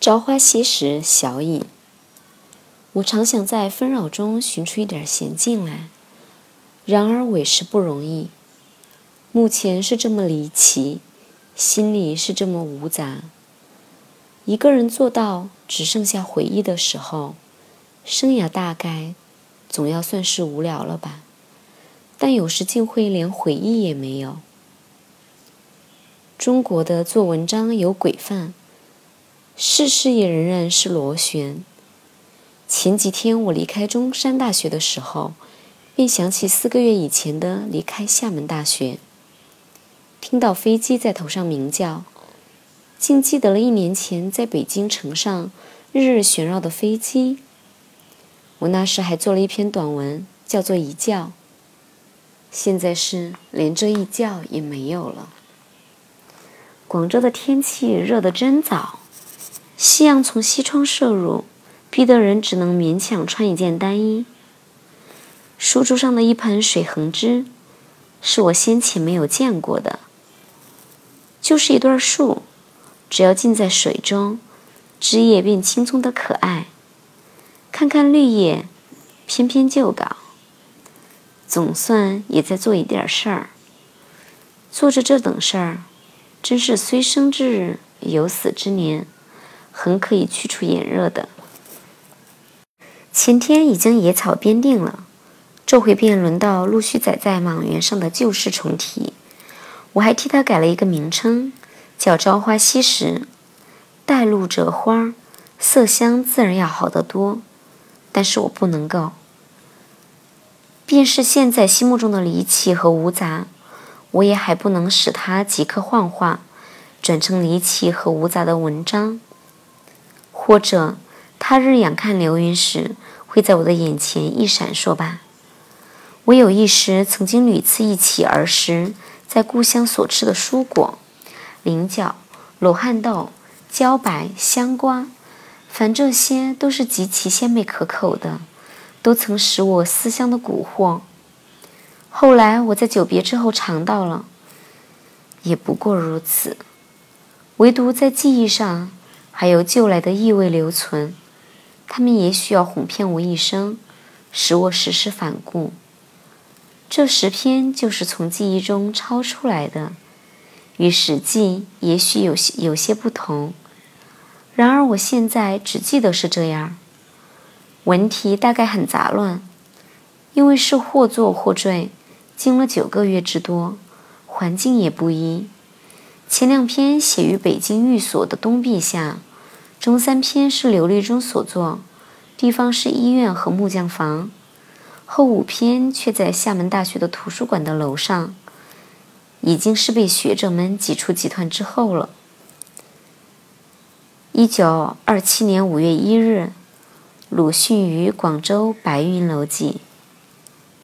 朝花夕拾，小饮。我常想在纷扰中寻出一点闲静来，然而委实不容易。目前是这么离奇，心里是这么无杂。一个人做到只剩下回忆的时候，生涯大概总要算是无聊了吧？但有时竟会连回忆也没有。中国的做文章有规范。世事也仍然是螺旋。前几天我离开中山大学的时候，便想起四个月以前的离开厦门大学。听到飞机在头上鸣叫，竟记得了一年前在北京城上日日旋绕的飞机。我那时还做了一篇短文，叫做《一觉》。现在是连这一觉也没有了。广州的天气热得真早。夕阳从西窗射入，逼得人只能勉强穿一件单衣。书桌上的一盆水横枝，是我先前没有见过的，就是一段树，只要浸在水中，枝叶便青葱的可爱。看看绿叶，篇篇旧稿，总算也在做一点事儿。做着这等事儿，真是虽生之日，有死之年。很可以去除炎热的。前天已经野草编定了，这回便轮到陆续载在莽原上的旧事重提。我还替他改了一个名称，叫“朝花夕拾”，带露折花，色香自然要好得多。但是我不能够，便是现在心目中的离奇和无杂，我也还不能使它即刻幻化，转成离奇和无杂的文章。或者，他日仰看流云时，会在我的眼前一闪烁吧。我有一时曾经屡次忆起儿时在故乡所吃的蔬果，菱角、罗汉豆、茭白、香瓜，凡这些都是极其鲜美可口的，都曾使我思乡的蛊惑。后来我在久别之后尝到了，也不过如此，唯独在记忆上。还有旧来的意味留存，他们也许要哄骗我一生，使我时时反顾。这十篇就是从记忆中抄出来的，与《史记》也许有些有些不同。然而我现在只记得是这样。文题大概很杂乱，因为是或坐或缀，经了九个月之多，环境也不一。前两篇写于北京寓所的东壁下。中三篇是刘立中所作，地方是医院和木匠房；后五篇却在厦门大学的图书馆的楼上，已经是被学者们挤出集团之后了。一九二七年五月一日，鲁迅于广州白云楼记。